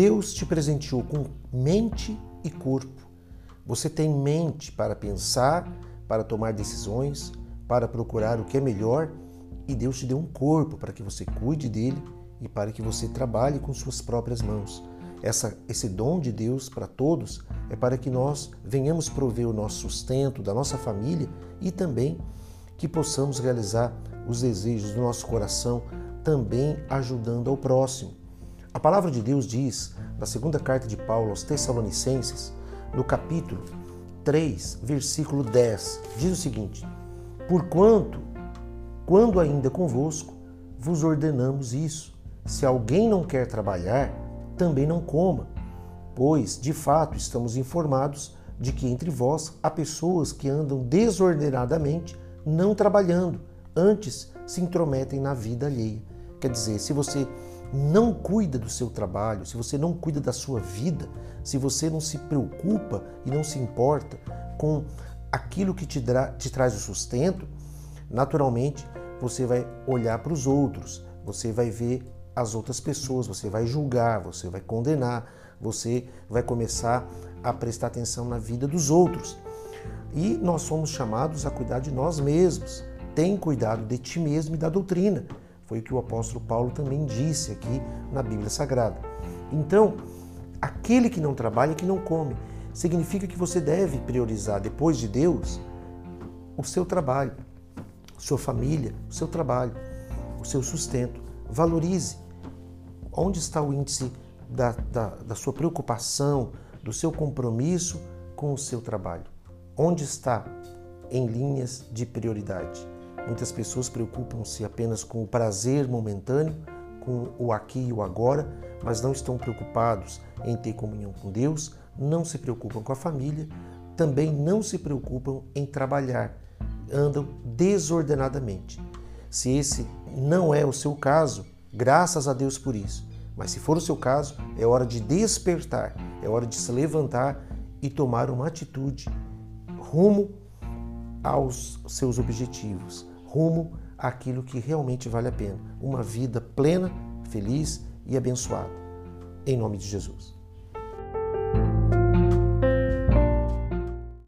Deus te presenteou com mente e corpo. Você tem mente para pensar, para tomar decisões, para procurar o que é melhor, e Deus te deu um corpo para que você cuide dele e para que você trabalhe com suas próprias mãos. Essa, esse dom de Deus para todos é para que nós venhamos prover o nosso sustento da nossa família e também que possamos realizar os desejos do nosso coração, também ajudando ao próximo. A palavra de Deus diz, na segunda carta de Paulo aos Tessalonicenses, no capítulo 3, versículo 10, diz o seguinte: Porquanto, quando ainda convosco, vos ordenamos isso. Se alguém não quer trabalhar, também não coma, pois, de fato, estamos informados de que entre vós há pessoas que andam desordenadamente, não trabalhando, antes se intrometem na vida alheia. Quer dizer, se você não cuida do seu trabalho, se você não cuida da sua vida, se você não se preocupa e não se importa com aquilo que te, te traz o sustento, naturalmente você vai olhar para os outros, você vai ver as outras pessoas, você vai julgar, você vai condenar, você vai começar a prestar atenção na vida dos outros. E nós somos chamados a cuidar de nós mesmos. Tem cuidado de ti mesmo e da doutrina. Foi o que o apóstolo Paulo também disse aqui na Bíblia Sagrada. Então, aquele que não trabalha, que não come, significa que você deve priorizar depois de Deus o seu trabalho, sua família, o seu trabalho, o seu sustento. Valorize. Onde está o índice da, da, da sua preocupação, do seu compromisso com o seu trabalho? Onde está em linhas de prioridade? Muitas pessoas preocupam-se apenas com o prazer momentâneo, com o aqui e o agora, mas não estão preocupados em ter comunhão com Deus, não se preocupam com a família, também não se preocupam em trabalhar, andam desordenadamente. Se esse não é o seu caso, graças a Deus por isso. Mas se for o seu caso, é hora de despertar, é hora de se levantar e tomar uma atitude rumo aos seus objetivos, rumo àquilo que realmente vale a pena. Uma vida plena, feliz e abençoada. Em nome de Jesus.